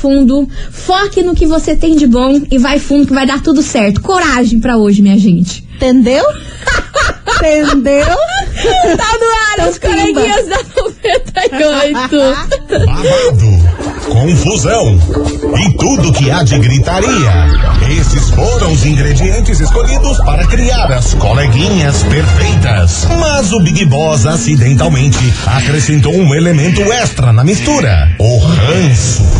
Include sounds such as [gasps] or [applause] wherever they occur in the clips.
fundo, foque no que você tem de bom e vai fundo que vai dar tudo certo. Coragem pra hoje, minha gente. Entendeu? [laughs] Entendeu? Tá no ar, as Então, coleguinhas da 98. babado, confusão e tudo que há de gritaria. Esses foram os ingredientes escolhidos para criar as coleguinhas perfeitas. Mas o Big Boss acidentalmente acrescentou um elemento extra na mistura: o ranço.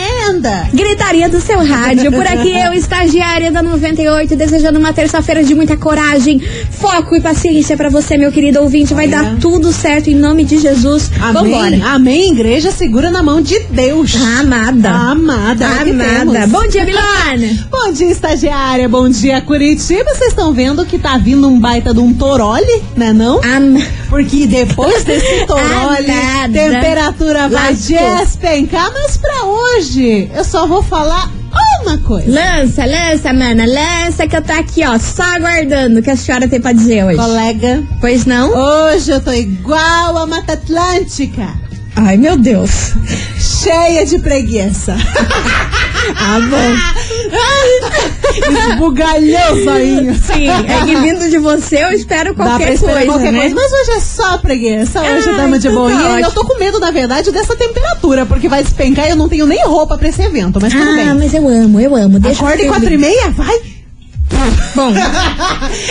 Gritaria do seu rádio. Por aqui eu, estagiária da 98, desejando uma terça-feira de muita coragem, foco e paciência pra você, meu querido ouvinte. Vai Olha. dar tudo certo em nome de Jesus. Amém. Vambora. Amém, igreja segura na mão de Deus. Amada. Amada. é Amada. Bom dia, Milana. [laughs] Bom dia, estagiária. Bom dia, Curitiba. Vocês estão vendo que tá vindo um baita de um torole, né não? Am Porque depois desse [laughs] torole, temperatura vai despencar. Mas pra hoje, eu só vou falar uma coisa. Lança, lança, mana, lança que eu tô aqui, ó, só aguardando o que a senhora tem pra dizer hoje. Colega, Pois não? hoje eu tô igual a Mata Atlântica. Ai, meu Deus. cheia de preguiça. [laughs] Ah, bom. Esbugalhou o zoinho. Sim, é que vindo de você eu espero Dá pra qualquer coisa, qualquer né? coisa. Mas hoje é só preguiça. Hoje Ah, dama de então tá boinha. e eu tô com medo, na verdade, dessa temperatura. Porque vai despencar e eu não tenho nem roupa pra esse evento. Mas tudo Ah, bem. mas eu amo, eu amo. Deixa Acorda em quatro e meia? Vai. Bom,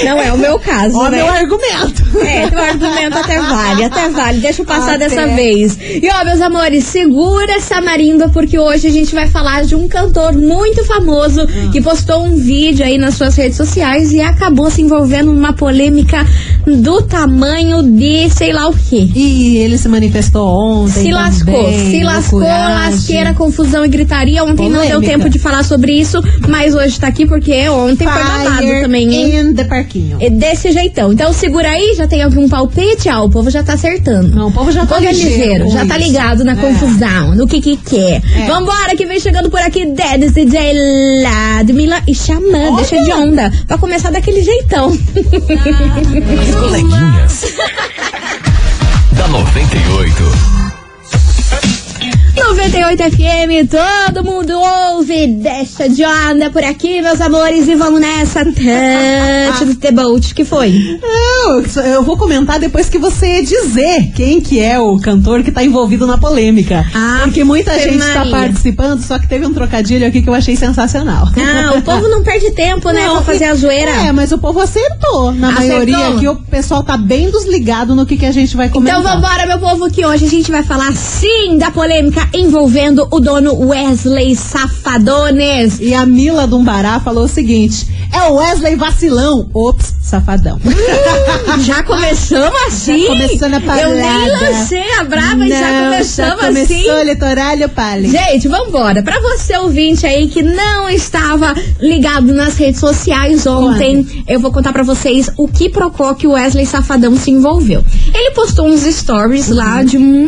não é o meu caso, Ó, né? meu argumento. É, teu argumento até vale, até vale. Deixa eu passar Até. dessa vez. E ó, meus amores, segura essa marimba, porque hoje a gente vai falar de um cantor muito famoso Ah. que postou um vídeo aí nas suas redes sociais e acabou se envolvendo numa polêmica do tamanho de sei lá o quê. E ele se manifestou ontem. Se lascou, também, se lascou, loucuragem. lasqueira, confusão e gritaria. Ontem não deu Polêmica. tempo de falar sobre isso, mas hoje tá aqui porque ontem foi babado Fire também, hein? in the parquinho. É Desse jeitão. Então segura aí, já tem algum palpite? Ah, o povo já tá acertando. Não, o povo já O tá povo é ligeiro já tá ligado na É. confusão, no que que quer. É. Vambora, que vem chegando por aqui Dennis DJ Ladmila e Xamã, deixa de onda. Pra começar daquele jeitão. [laughs] As coleguinhas. [laughs] da 98. 98 FM, todo mundo ouve, deixa de onda por aqui, meus amores, e vamos nessa. Touch the boat, que foi? Não, eu vou comentar depois que você dizer quem que é o cantor que tá envolvido na polêmica. Ah, Porque muita gente tá Maria. participando, só que teve um trocadilho aqui que eu achei sensacional. Ah, o povo não perde tempo, né, Não, pra fazer a zoeira. É, mas o povo acertou. Na Acertou? maioria aqui, o pessoal tá bem desligado no que, que a gente vai comentar. Então vambora, meu povo, que hoje a gente vai falar sim da polêmica envolvendo o dono Wesley Safadones. E a Mila Dumbará falou o seguinte: é o Wesley vacilão. Ops, safadão. [laughs] Já começamos assim? começando a Eu nem parada. lancei a brava e já Não, começamos já começou assim. o litoralho, Pali. Gente, vambora. Pra você ouvinte aí que não estava ligado nas redes sociais ontem, eu vou contar pra vocês o que procou que o Wesley Safadão se envolveu. Ele postou uns stories lá de uma,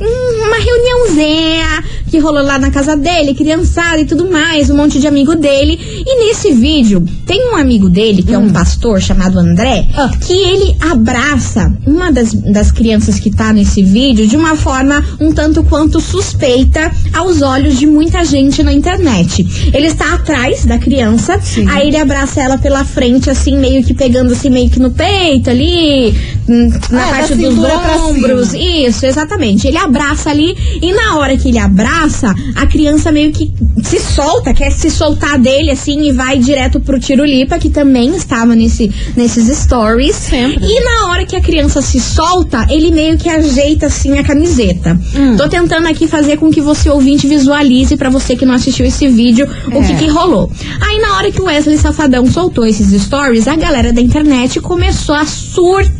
uma reuniãozinha que rolou lá na casa dele, criançada e tudo mais, um monte de amigo dele. E nesse vídeo, tem um amigo dele, que é um pastor chamado André, Ah. que ele abraça uma das, das crianças que tá nesse vídeo de uma forma um tanto quanto suspeita aos olhos de muita gente na internet. Ele está atrás da criança, Sim. aí ele abraça ela pela frente, assim, meio que pegando assim, meio que no peito ali, hum, na É, parte dos ombros. Isso, exatamente. Ele abraça ali e na hora que ele abraça, a criança meio que se solta, quer se soltar dele assim e vai direto pro Tirulipa, que também estava nesse, nesses stories. Sempre. E na hora que a criança se solta, ele meio que ajeita assim a camiseta. Hum. Tô tentando aqui fazer com que você ouvinte visualize pra você que não assistiu esse vídeo o É. que, que rolou. Aí na hora que o Wesley Safadão soltou esses stories, a galera da internet começou a surtar,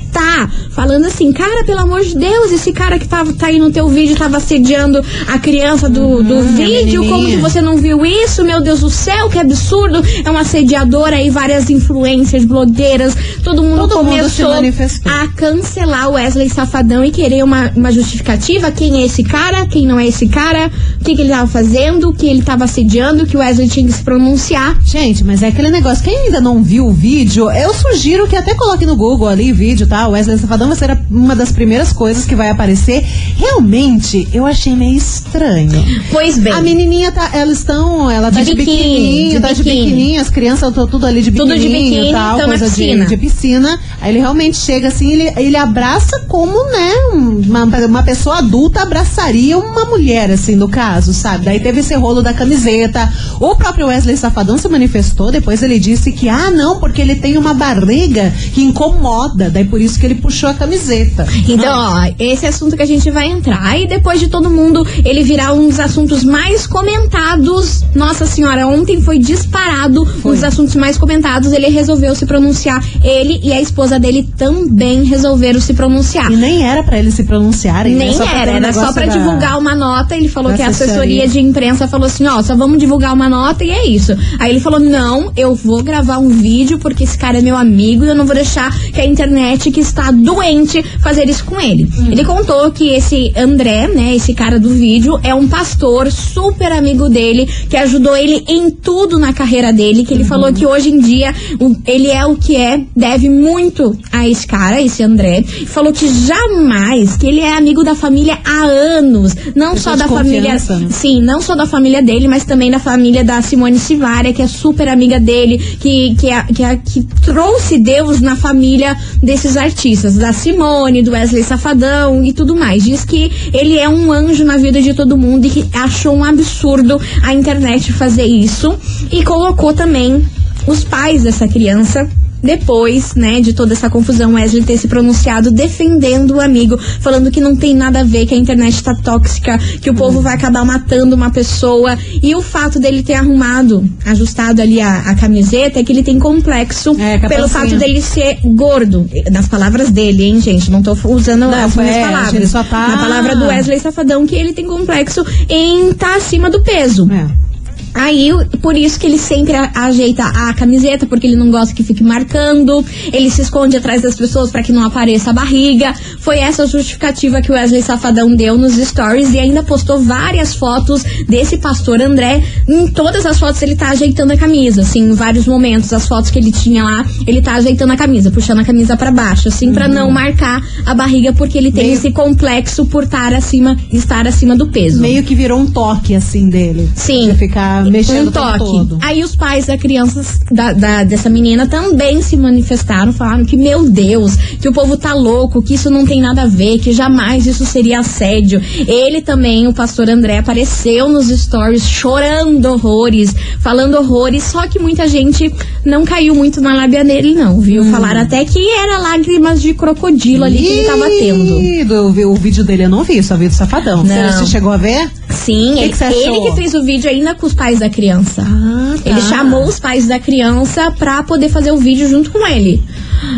falando assim, cara, pelo amor de Deus, esse cara que tava, tá aí no teu vídeo tava assediando a criança do, do vídeo, Uhum, como que você não viu isso? Meu Deus do céu, que absurdo! É um assediador aí, várias influências, blogueiras, todo mundo Todo mundo começou manifestou. a cancelar o Wesley Safadão e querer uma, uma justificativa. Quem é esse cara? Quem não é esse cara? O que, que ele tava fazendo? Que ele tava assediando? Que o Wesley tinha que se pronunciar. Gente, mas é aquele negócio. Quem ainda não viu o vídeo, eu sugiro que até coloque no Google ali vídeo, tá? O Wesley Safadão vai ser uma das primeiras coisas que vai aparecer. Realmente, eu achei meio estranho. Pois bem. A menininha tá, elas estão, ela tá De de, biquíni, biquininho, de tá de biquininho, as crianças estão tudo ali de Tudo de biquininho biquíni, e tal, coisa de, piscina. de piscina. Aí ele realmente chega assim, ele, ele abraça como, né, uma, uma pessoa adulta abraçaria uma mulher, assim, no caso, sabe? Daí teve esse rolo da camiseta. O próprio Wesley Safadão se manifestou, depois ele disse que, ah, não, porque ele tem uma barriga que incomoda, daí por isso que ele puxou a camiseta. Então, ó, esse assunto que a gente vai entrar. Aí depois de todo mundo ele virar um dos assuntos mais comentados. Nossa senhora, ontem foi disparado um dos assuntos mais comentados. Ele resolveu se pronunciar. Ele e a esposa dele também resolveram se pronunciar. E nem era pra eles se pronunciarem, né? Nem era, um era só pra da- divulgar uma nota. Ele falou da que a assessoria assessoria. de imprensa falou assim: ó, só vamos divulgar uma nota e é isso. Aí ele falou: não, eu vou gravar um vídeo porque esse cara é meu amigo e eu não vou deixar que a internet que está doente fazer isso com ele. Hum. Ele contou que esse André, né, esse cara do vídeo, é um pastor super amigo dele que ajudou ele em tudo na carreira dele. Uhum. Que ele falou que hoje em dia o- ele é o que é, deve muito a esse cara, esse André. Falou que jamais, que ele é amigo da família há anos, não Pessoa só da família, né? sim, não só da família dele, mas também da família da Simone Sivaria, que é super amiga dele, que que, é, que, é, que trouxe Deus na família desses artistas, da Simone, do Wesley Safadão e tudo mais. Diz que ele é um anjo na vida de todo mundo e que achou um absurdo a internet fazer isso e colocou também os pais dessa criança depois, né, de toda essa confusão, Wesley ter se pronunciado defendendo o amigo, falando que não tem nada a ver, que a internet tá tóxica, que o povo vai acabar matando uma pessoa. E o fato dele ter arrumado, ajustado ali a, a camiseta, é que ele tem complexo É, pelo fato dele ser gordo. Nas palavras dele, hein, gente? Não tô usando Não, as minhas é, palavras. ele só tá- Na palavra do Wesley Safadão, que ele tem complexo em estar acima do peso. É. Aí, por isso que ele sempre ajeita a camiseta, porque ele não gosta que fique marcando. Ele se esconde atrás das pessoas para que não apareça a barriga. Foi essa a justificativa que o Wesley Safadão deu nos stories e ainda postou várias fotos desse pastor André. Em todas as fotos ele tá ajeitando a camisa, assim, em vários momentos, as fotos que ele tinha lá, ele tá ajeitando a camisa, puxando a camisa para baixo, assim, pra não marcar a barriga, porque ele tem Meio- esse complexo por estar acima, estar acima do peso. Meio que virou um toque, assim, dele. Sim. De ficar mexendo um o tempo toque. todo. Aí os pais da criança, da, da- dessa menina, também se manifestaram, falaram que, meu Deus, que o povo tá louco, que isso não tem nada a ver, que jamais isso seria assédio. Ele também, o pastor André, apareceu nos stories chorando horrores, falando horrores, só que muita gente não caiu muito na lábia dele, não, viu? Hum. Falaram até que era lágrimas de crocodilo ali que ele tava tendo. Ih, do- o vídeo dele eu não vi, só vi do Safadão. Não. você chegou a ver? Sim, Que ele, que ele que fez o vídeo ainda com os pais da criança. Ah, tá. Ele chamou os pais da criança pra poder fazer o vídeo junto com ele.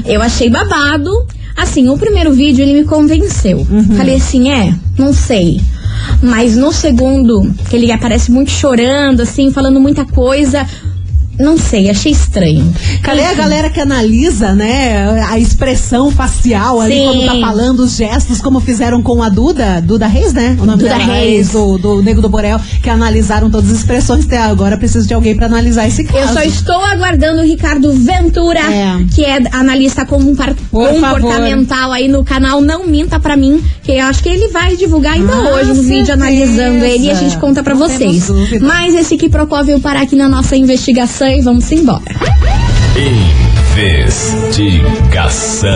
Eu achei babado. Assim, o primeiro vídeo ele me convenceu. Uhum. Falei assim, é, não sei. Mas no segundo, que ele aparece muito chorando, assim, falando muita coisa. Não sei, achei estranho. Cadê a galera que analisa, né, a expressão facial ali, Sim. como tá falando, os gestos, como fizeram com a Duda, Duda Reis, né? O nome Duda dela, Reis. do, do Nego do Borel, que analisaram todas as expressões. Até agora preciso de alguém pra analisar esse caso. Eu só estou aguardando o Ricardo Ventura, É. que é analista compar- Por comportamental aí no canal Não Minta Pra Mim, que eu acho que ele vai divulgar ainda Ah, hoje um vídeo certeza. analisando ele e a gente conta pra Não vocês. Mas esse que Procó veio parar aqui na nossa investigação e vamos embora. Investigação.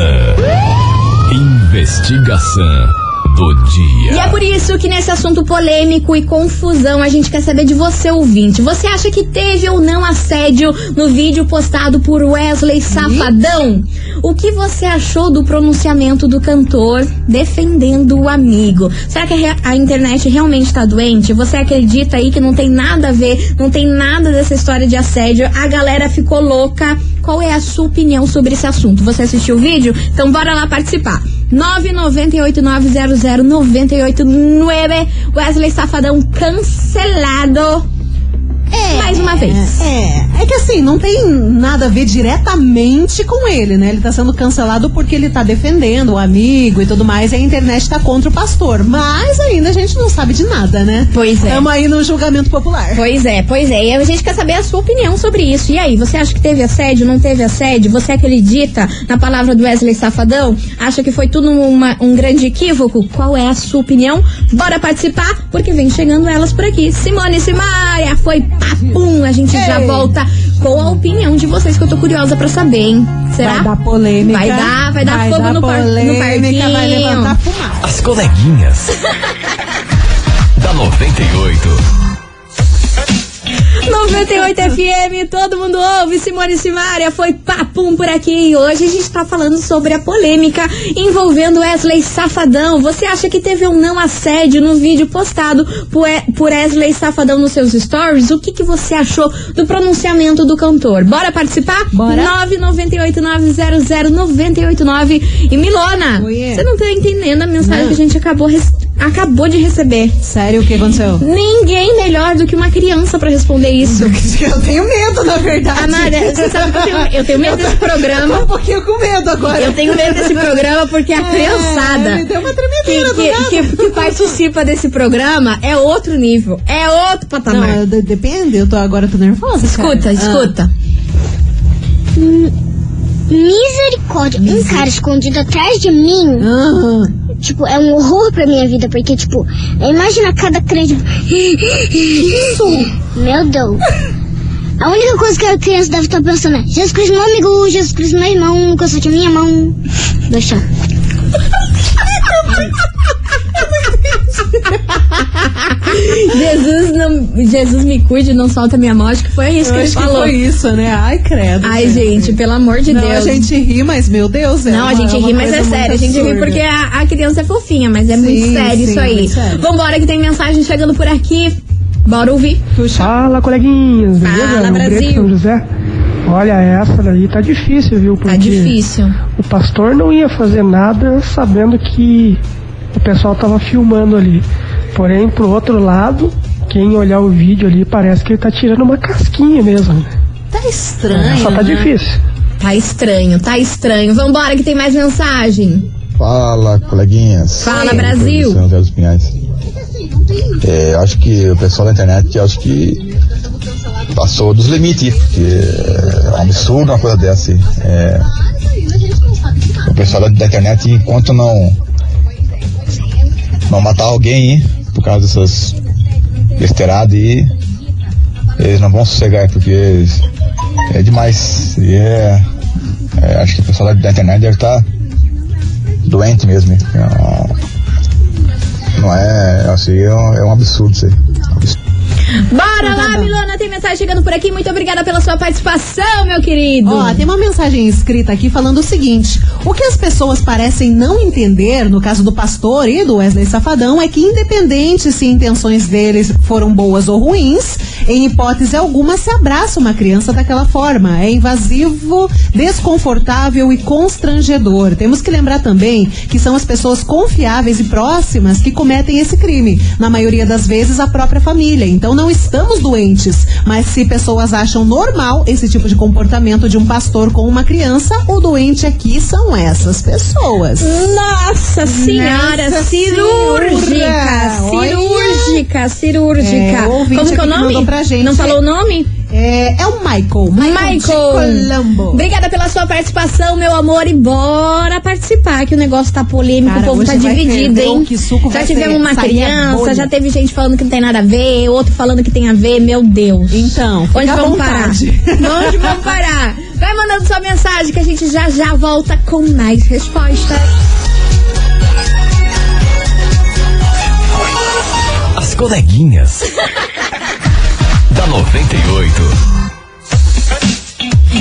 Investigação do dia. E é por isso que nesse assunto polêmico e confusão a gente quer saber de você, ouvinte. Você acha que teve ou não assédio no vídeo postado por Wesley Safadão? O que você achou do pronunciamento do cantor defendendo o amigo? Será que a, internet realmente tá doente? Você acredita aí que não tem nada a ver, não tem nada dessa história de assédio? A galera ficou louca. Qual é a sua opinião sobre esse assunto? Você assistiu o vídeo? Então bora lá participar. 998-900-989. Wesley Safadão cancelado mais uma vez. É, é que assim, não tem nada a ver diretamente com ele, né? Ele tá sendo cancelado porque ele tá defendendo o amigo e tudo mais, e a internet tá contra o pastor. Mas ainda a gente não sabe de nada, né? Pois é. Estamos aí no julgamento popular. Pois é, pois é. E a gente quer saber a sua opinião sobre isso. E aí, você acha que teve assédio, não teve assédio? Você acredita na palavra do Wesley Safadão? Acha que foi tudo uma- um grande equívoco? Qual é a sua opinião? Bora participar, porque vem chegando elas por aqui. Simone e Simaria, foi papum. A gente já Ei. volta com a opinião de vocês, que eu tô curiosa pra saber, hein? Será? Vai dar polêmica. Vai dar, vai dar fogo no par- no polêmica, Vai parquinho. levantar fumaça. As coleguinhas. [laughs] da 98. 98 FM, todo mundo ouve. Simone Simaria foi papum por aqui. E hoje a gente tá falando sobre a polêmica envolvendo Wesley Safadão. Você acha que teve ou não assédio no vídeo postado por Wesley Safadão nos seus stories? O que, que você achou do pronunciamento do cantor? Bora participar? Bora. 998900989. E Milona, você não tá entendendo a mensagem Não. que a gente acabou, acabou de receber. Sério, o que aconteceu? Ninguém melhor do que uma criança pra responder isso. Eu tenho medo, na verdade. Amara, você sabe que eu tenho, eu tenho medo [laughs] desse Tô um programa. pouquinho com medo agora. Eu tenho medo desse programa porque a É, criançada me deu uma que, do que, nada. que- que participa desse programa é outro nível, é outro patamar. Não, de- depende, eu tô agora tô nervosa. escuta, cara. escuta. Misericórdia, um cara escondido atrás de mim, aham. tipo, é um horror pra minha vida, porque, tipo, imagina cada crente. Isso! Meu Deus! A única coisa que a criança deve estar pensando é: Jesus Cristo, meu amigo, Jesus Cristo, meu irmão, conserte a minha mão. Deixa. [laughs] [laughs] Jesus não, Jesus me cuide, não solta minha mão. Acho que foi isso Eu que ele que falou. foi isso, né? Ai, credo. Ai, gente, pelo amor de Não, Deus. a gente ri, mas meu Deus, é Não, uma- a gente é uma ri, mas é sério. A muito gente ri porque a, a criança é fofinha, mas é muito Sim, sério sim, isso aí. muito sério. Vambora que tem mensagem chegando por aqui. Bora ouvir. Puxa. Fala, coleguinhas, beleza? Fala, Brasil. Preto, São José. Olha, essa daí tá difícil, viu? Porque Tá difícil. o pastor não ia fazer nada sabendo que o pessoal tava filmando ali. Porém, pro outro lado, quem olhar o vídeo ali parece que ele tá tirando uma casquinha mesmo. né? Tá estranho. Só tá né? difícil. Tá estranho, tá estranho. Vambora que tem mais mensagem. Fala, coleguinhas. Fala, Sim, Brasil. É, eu acho que o pessoal da internet, acho que passou dos limites, porque é um absurdo uma coisa dessa. É, o pessoal da internet, enquanto não não matar alguém aí, por causa dessas besteiradas aí, eles não vão sossegar, porque é demais. E é, é, acho que o pessoal da, internet deve estar doente mesmo. hein? Não, não é, assim, é um, é um absurdo isso aí. Bora lá, Milona. Tem mensagem chegando por aqui. Muito obrigada pela sua participação, meu querido. Ó, tem uma mensagem escrita aqui falando o seguinte: o que as pessoas parecem não entender, no caso do pastor e do Wesley Safadão, é que independente se intenções deles foram boas ou ruins, em hipótese alguma se abraça uma criança daquela forma. É invasivo, desconfortável e constrangedor. Temos que lembrar também que são as pessoas confiáveis e próximas que cometem esse crime. Na maioria das vezes, a própria família. Então não estamos doentes. Mas se pessoas acham normal esse tipo de comportamento de um pastor com uma criança, o doente aqui são essas pessoas. Nossa senhora, Nossa cirúrgica, senhora, olha. cirúrgica, cirúrgica. É, Como que é o nome? Pra gente. Não falou o nome? É, é o Michael. Michael. Colombo. Obrigada pela sua participação, meu amor, e bora participar, que o negócio tá polêmico, Cara, o povo tá dividido, hein? que suco já tivemos uma criança, já teve gente falando que não tem nada a ver, outro falando que tem a ver, meu Deus. Então, fica Onde à vamos parar? Onde [laughs] vamos parar? Vai mandando sua mensagem que a gente já já volta com mais respostas. As coleguinhas. [laughs] da 98.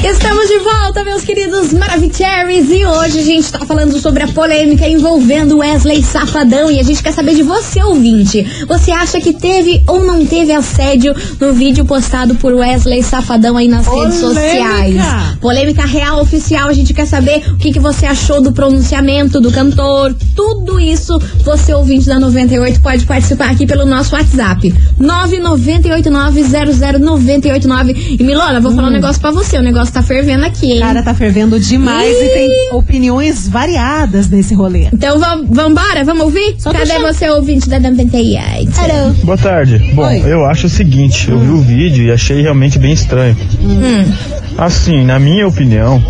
Estamos de volta, meus queridos Maravicheries, e hoje a gente tá falando sobre a polêmica envolvendo Wesley Safadão e a gente quer saber de você, ouvinte. Você acha que teve ou não teve assédio no vídeo postado por Wesley Safadão aí nas redes sociais? Polêmica real oficial, a gente quer saber o que, que você achou do pronunciamento do cantor, tudo isso você, ouvinte da 98, pode participar aqui pelo nosso WhatsApp. 998900989. E Milona, vou falar um negócio pra você, o negócio tá fervendo aqui, hein? Cara, tá fervendo demais e tem opiniões variadas nesse rolê. Então vamos vambora, vamos ouvir? Só Cadê você, ouvinte da 98? Boa tarde. Bom, Oi. eu acho o seguinte, eu vi o vídeo e achei realmente bem estranho. Assim, na minha opinião,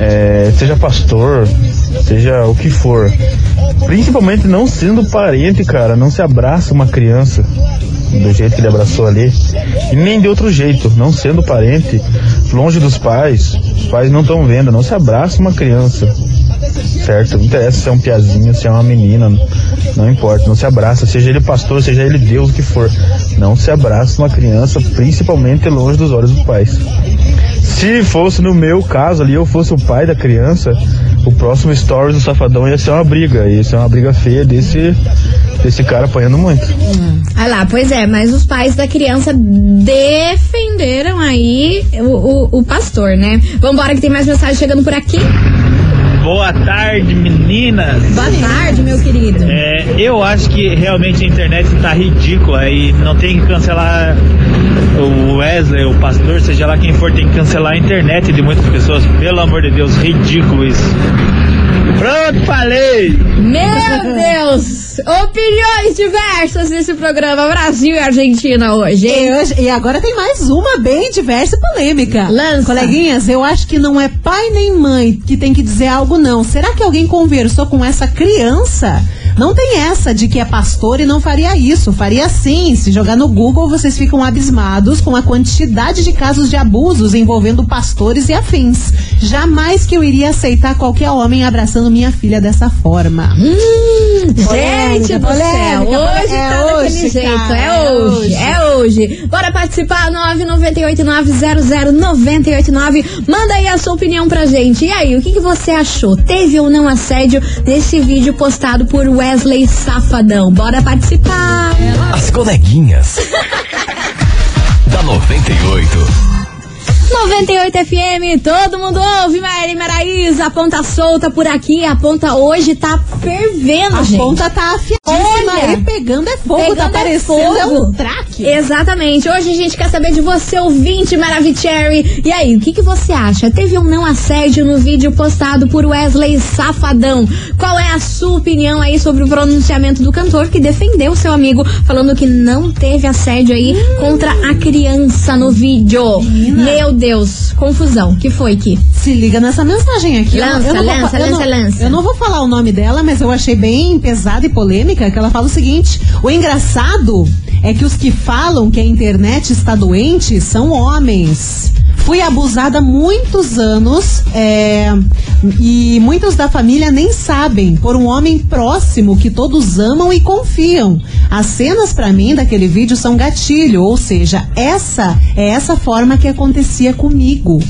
é, seja pastor, seja o que for, principalmente não sendo parente, cara, não se abraça uma criança do jeito que ele abraçou ali, e nem de outro jeito, não sendo parente, longe dos pais, os pais não estão vendo, não se abraça uma criança certo? Não interessa se é um piazinho, se é uma menina, não importa, não se abraça, seja ele pastor, seja ele Deus, o que for. Não se abraça uma criança, principalmente longe dos olhos dos pais. Se fosse no meu caso ali, eu fosse o pai da criança, o próximo stories do Safadão ia ser uma briga, ia ser uma briga feia desse, desse cara apanhando muito. Ah lá, pois é, mas os pais da criança defenderam aí o, o, o pastor, né? Vambora que tem mais mensagem chegando por aqui. Boa tarde, meninas. Boa tarde, meu querido. É, eu acho que realmente a internet tá ridícula e não tem que cancelar o Wesley, o pastor, seja lá quem for, tem que cancelar a internet de muitas pessoas. Pelo amor de Deus, ridículo isso. Pronto, falei! Meu Deus! Opiniões diversas nesse programa Brasil e Argentina hoje? E, hoje- e agora tem mais uma bem diversa e polêmica. Lança. Coleguinhas, eu acho que não é pai nem mãe que tem que dizer algo, não. Será que alguém conversou com essa criança? Não tem essa de que é pastor e não faria isso. Faria sim. Se jogar no Google, vocês ficam abismados com a quantidade de casos de abusos envolvendo pastores e afins. Jamais que eu iria aceitar qualquer homem abraçando minha filha dessa forma. Gente do céu, hoje é tá daquele hoje, jeito, cara, é é hoje, hoje. é hoje. Bora participar, 998900989. Manda aí a sua opinião pra gente. E aí, o que, que você achou? Teve ou não assédio nesse vídeo postado por Wesley Safadão? Bora participar! As coleguinhas. [laughs] da 98. 98 FM, todo mundo ouve, Maíra Maraísa, a ponta solta por aqui, a ponta hoje tá fervendo, A gente. ponta tá afiadíssima Olha, e pegando é fogo, Pegando tá é parecendo é fogo. um traque. Exatamente. Hoje a gente quer saber de você, ouvinte Maravicherry. E aí, o que, que você acha? Teve ou não assédio no vídeo postado por Wesley Safadão? Qual é a sua opinião aí sobre o pronunciamento do cantor que defendeu seu amigo, falando que não teve assédio aí contra a criança no vídeo? Meu Deus, confusão. que foi, Ki? Se liga nessa mensagem aqui. Eu não- Lança, eu não vou lança, eu lança, não- lança. Eu não vou falar o nome dela, mas eu achei bem pesada e polêmica, que ela fala o seguinte: o engraçado é que os que falam que a internet está doente são homens. Fui abusada muitos anos é, e muitos da família nem sabem por um homem próximo que todos amam e confiam. As cenas pra mim daquele vídeo são gatilho, ou seja, essa é essa forma que acontecia comigo.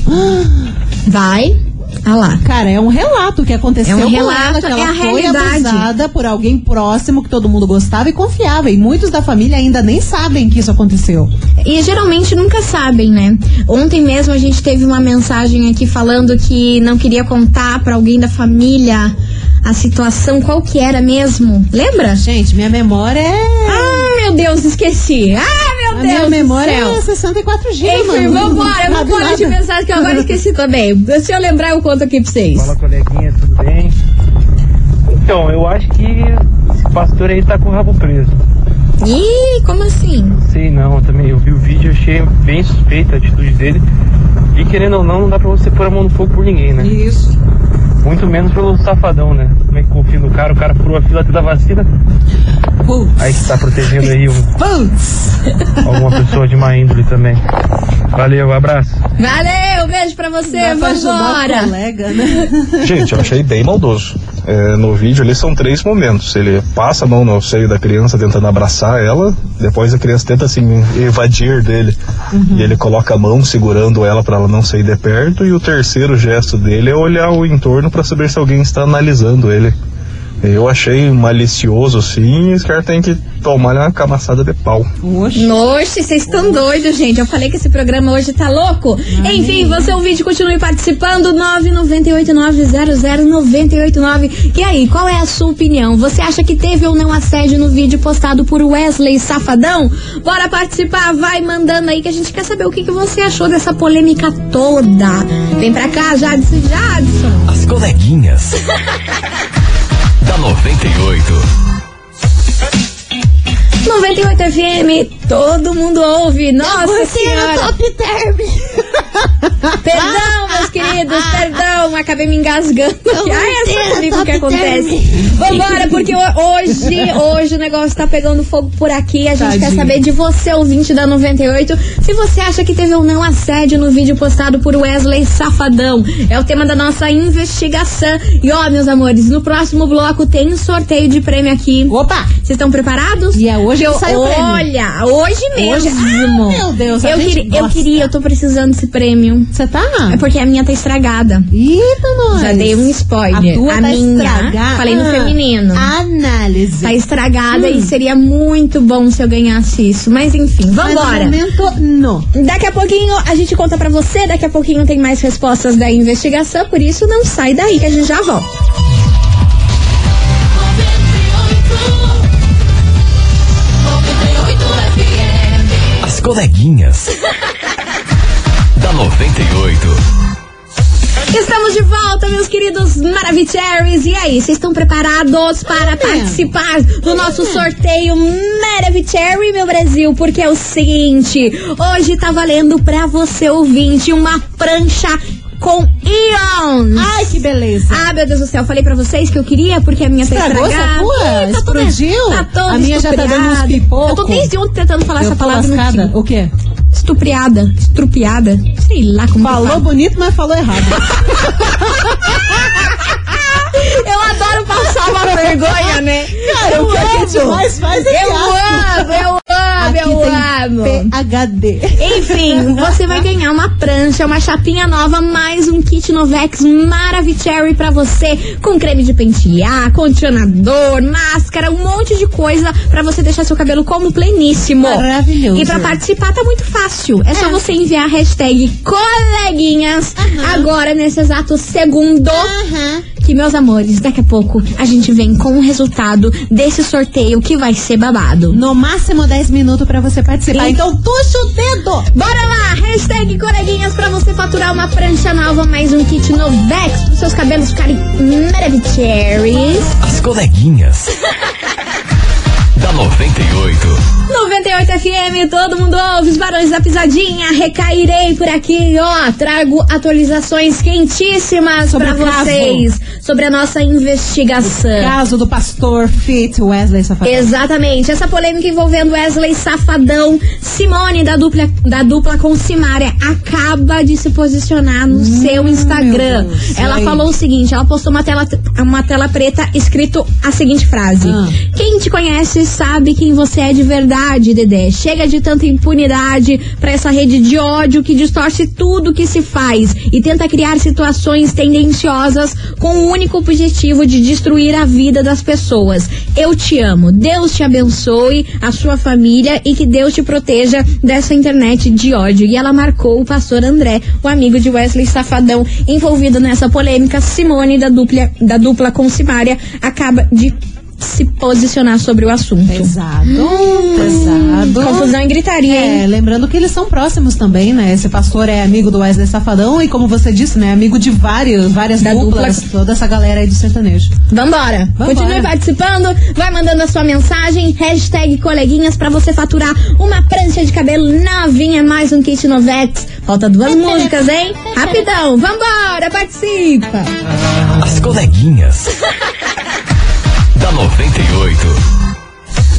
[gasps] Vai. Ah lá. Cara, é um relato que aconteceu É um com relato, ela, que é ela a foi realidade. abusada por alguém próximo que todo mundo gostava e confiava. E muitos da família ainda nem sabem que isso aconteceu. E geralmente nunca sabem, né? Ontem mesmo a gente teve uma mensagem aqui falando que não queria contar pra alguém da família a situação, qual que era mesmo? Lembra? Gente, minha memória é. Ah, meu Deus, esqueci. Ah, Deus minha memória do céu. é 64 GB, Enfim, mano. vambora, Não vambora sabe de mensagem que eu agora esqueci também. Se eu lembrar, eu conto aqui pra vocês. Fala coleguinha, tudo bem? Então, eu acho que esse pastor aí tá com o rabo preso. Ih, como assim? Sei não, eu também eu vi o vídeo, achei bem suspeita a atitude dele. E querendo ou não, não dá pra você pôr a mão no fogo por ninguém, né? Isso. Muito menos pelo safadão, né? Como é que confia no cara? O cara furou a fila até da vacina. Putz. Aí que tá protegendo aí um- Putz. alguma pessoa de má índole também. Valeu, abraço. Valeu, beijo pra você, vambora. colega, né? Gente, eu achei bem maldoso. É, no vídeo ali são três momentos. Ele passa a mão no seio da criança tentando abraçar ela, depois a criança tenta assim evadir dele e ele coloca a mão segurando ela para ela não sair de perto. E o terceiro gesto dele é olhar o entorno para saber se alguém está analisando ele. Eu achei malicioso sim, esse cara tem que tomar uma camaçada de pau. Oxe, vocês estão doidos, gente. Eu falei que esse programa hoje tá louco. Enfim, você ouvinte, continue participando. 998900989. E aí, qual é a sua opinião? Você acha que teve ou não assédio no vídeo postado por Wesley Safadão? Bora participar, vai mandando aí que a gente quer saber o que, que você achou dessa polêmica toda. Vem pra cá, Jadson Jadson. As coleguinhas. [laughs] da 98. 98 FM, todo mundo ouve. Nossa senhora. top term. Perdão, meus queridos, perdão, acabei me engasgando. Ah, é só comigo o que acontece. Vambora, porque ho- hoje, hoje o negócio tá pegando fogo por aqui. A gente quer Tadinho. saber de você, ouvinte da 98, se você acha que teve ou não assédio no vídeo postado por Wesley Safadão. É o tema da nossa investigação. E ó, meus amores, no próximo bloco tem sorteio de prêmio aqui. Opa! Vocês estão preparados? E é hoje Eu- sai o prêmio. Olha, hoje mesmo. Hoje- Ah, meu Deus, eu, queria, eu gosta. queria, eu tô precisando desse prêmio. Você tá? É porque a minha tá estragada. Eita, nós. Já dei um spoiler. A tua A tá minha, estragada. falei no feminino. Análise. Tá estragada Hum. e seria muito bom se eu ganhasse isso. Mas enfim, Mas no vambora. momento, não. Daqui a pouquinho a gente conta pra você, daqui a pouquinho tem mais respostas da investigação, por isso não sai daí que a gente já volta. Coleguinhas. da 98. Estamos de volta, meus queridos Maravicheries. E aí, vocês estão preparados para participar do nosso sorteio Maravicherry, meu Brasil? Porque é o seguinte, hoje tá valendo pra você, ouvinte, uma prancha com íons. Ai, que beleza. Ah, meu Deus do céu, falei pra vocês que eu queria porque a minha tá Estragou essa estragada. tua? Ih, tá toda- Explodiu? Tá toda A minha já tá dando uns pipocos. Eu tô desde ontem tentando falar Eu essa palavra lascada. O quê? Estupriada, estrupiada, sei lá como que Falou bonito, mas falou errado. [laughs] Eu adoro passar uma [laughs] vergonha, né? Cara, eu o que a amo. gente mais faz é Eu amo, eu amo, Aqui eu tem amo. PHD. Enfim, você vai ganhar uma prancha, uma chapinha nova, mais um kit Novex Maravicherry pra você, com creme de pentear, condicionador, máscara, um monte de coisa pra você deixar seu cabelo como pleníssimo. Maravilhoso. E pra participar tá muito fácil. É, só você enviar a hashtag coleguinhas agora, nesse exato segundo. Que, meus amores, daqui a pouco a gente vem com o resultado desse sorteio que vai ser babado. No máximo 10 minutos pra você participar. E- Então tuxa o dedo. Bora lá! Hashtag coleguinhas pra você faturar uma prancha nova, mais um kit Novex pros seus cabelos ficarem maravilhosos. As coleguinhas. [laughs] da 98. 98 FM, todo mundo ouve os barões da pisadinha. Recairei por aqui, ó. Trago atualizações quentíssimas o caso. vocês sobre a nossa investigação. Caso do pastor Fit Wesley Safadão. Exatamente. Essa polêmica envolvendo Wesley Safadão, Simone da dupla, da dupla com Simária acaba de se posicionar no seu Instagram. Hum, meu Deus. Ela aí? falou o seguinte: ela postou uma tela, uma tela preta escrito a seguinte frase: Ah. Quem te conhece sabe quem você é de verdade, Dedé. Chega de tanta impunidade pra essa rede de ódio que distorce tudo que se faz e tenta criar situações tendenciosas com o único objetivo de destruir a vida das pessoas. Eu te amo. Deus te abençoe, a sua família e que Deus te proteja dessa internet de ódio. E ela marcou o pastor André, o amigo de Wesley Safadão, envolvido nessa polêmica. Simone, da dupla, da dupla com Simária, acaba de se posicionar sobre o assunto. Pesado, pesado. Confusão e gritaria, hein? É, lembrando que eles são próximos também, né? Esse pastor é amigo do Wesley Safadão e, como você disse, né? Amigo de vários, várias Da duplas, dupla. toda essa galera aí do sertanejo. Vambora. Vambora. Continue participando, vai mandando a sua mensagem, hashtag coleguinhas pra você faturar uma prancha de cabelo novinha, mais um kit Novex. Falta duas músicas, hein? Rapidão, vambora, participa. As coleguinhas. [laughs] da 98.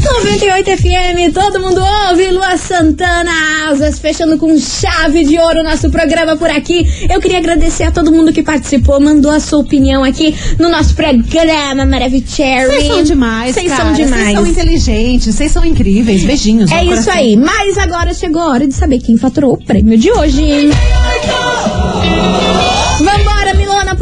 98 FM, todo mundo ouve. Lua Santana, asas, fechando com chave de ouro nosso programa por aqui. Eu queria agradecer a todo mundo que participou, mandou a sua opinião aqui no nosso programa Maravilhoso. Vocês são demais, Vocês são demais. Vocês são inteligentes, vocês são incríveis. Beijinhos. É isso coração. aí, mas agora chegou a hora de saber quem faturou o prêmio de hoje.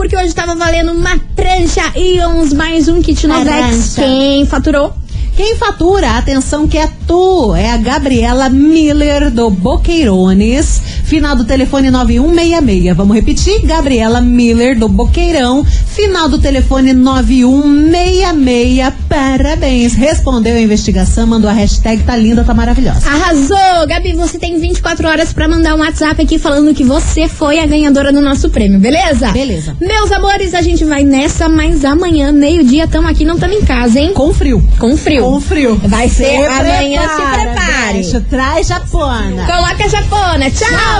Porque hoje tava valendo uma prancha Ions mais um kit Novex. Prancha. Quem faturou? Quem fatura, atenção que é tu, é a Gabriela Miller do Boqueirones, final do telefone 9166. Vamos repetir? Gabriela Miller do Boqueirão, final do telefone 9166. Parabéns. Respondeu a investigação, mandou a hashtag tá linda, tá maravilhosa. Arrasou! Gabi, você tem 24 horas pra mandar um WhatsApp aqui falando que você foi a ganhadora do nosso prêmio, beleza? Beleza. Meus amores, a gente vai nessa, mas amanhã, meio-dia, tamo aqui, não tamo em casa, hein? Com frio. Com frio. Com frio. Vai ser Se amanhã, se prepare. bicho. Traz japona. Coloca japona, tchau! Tchau,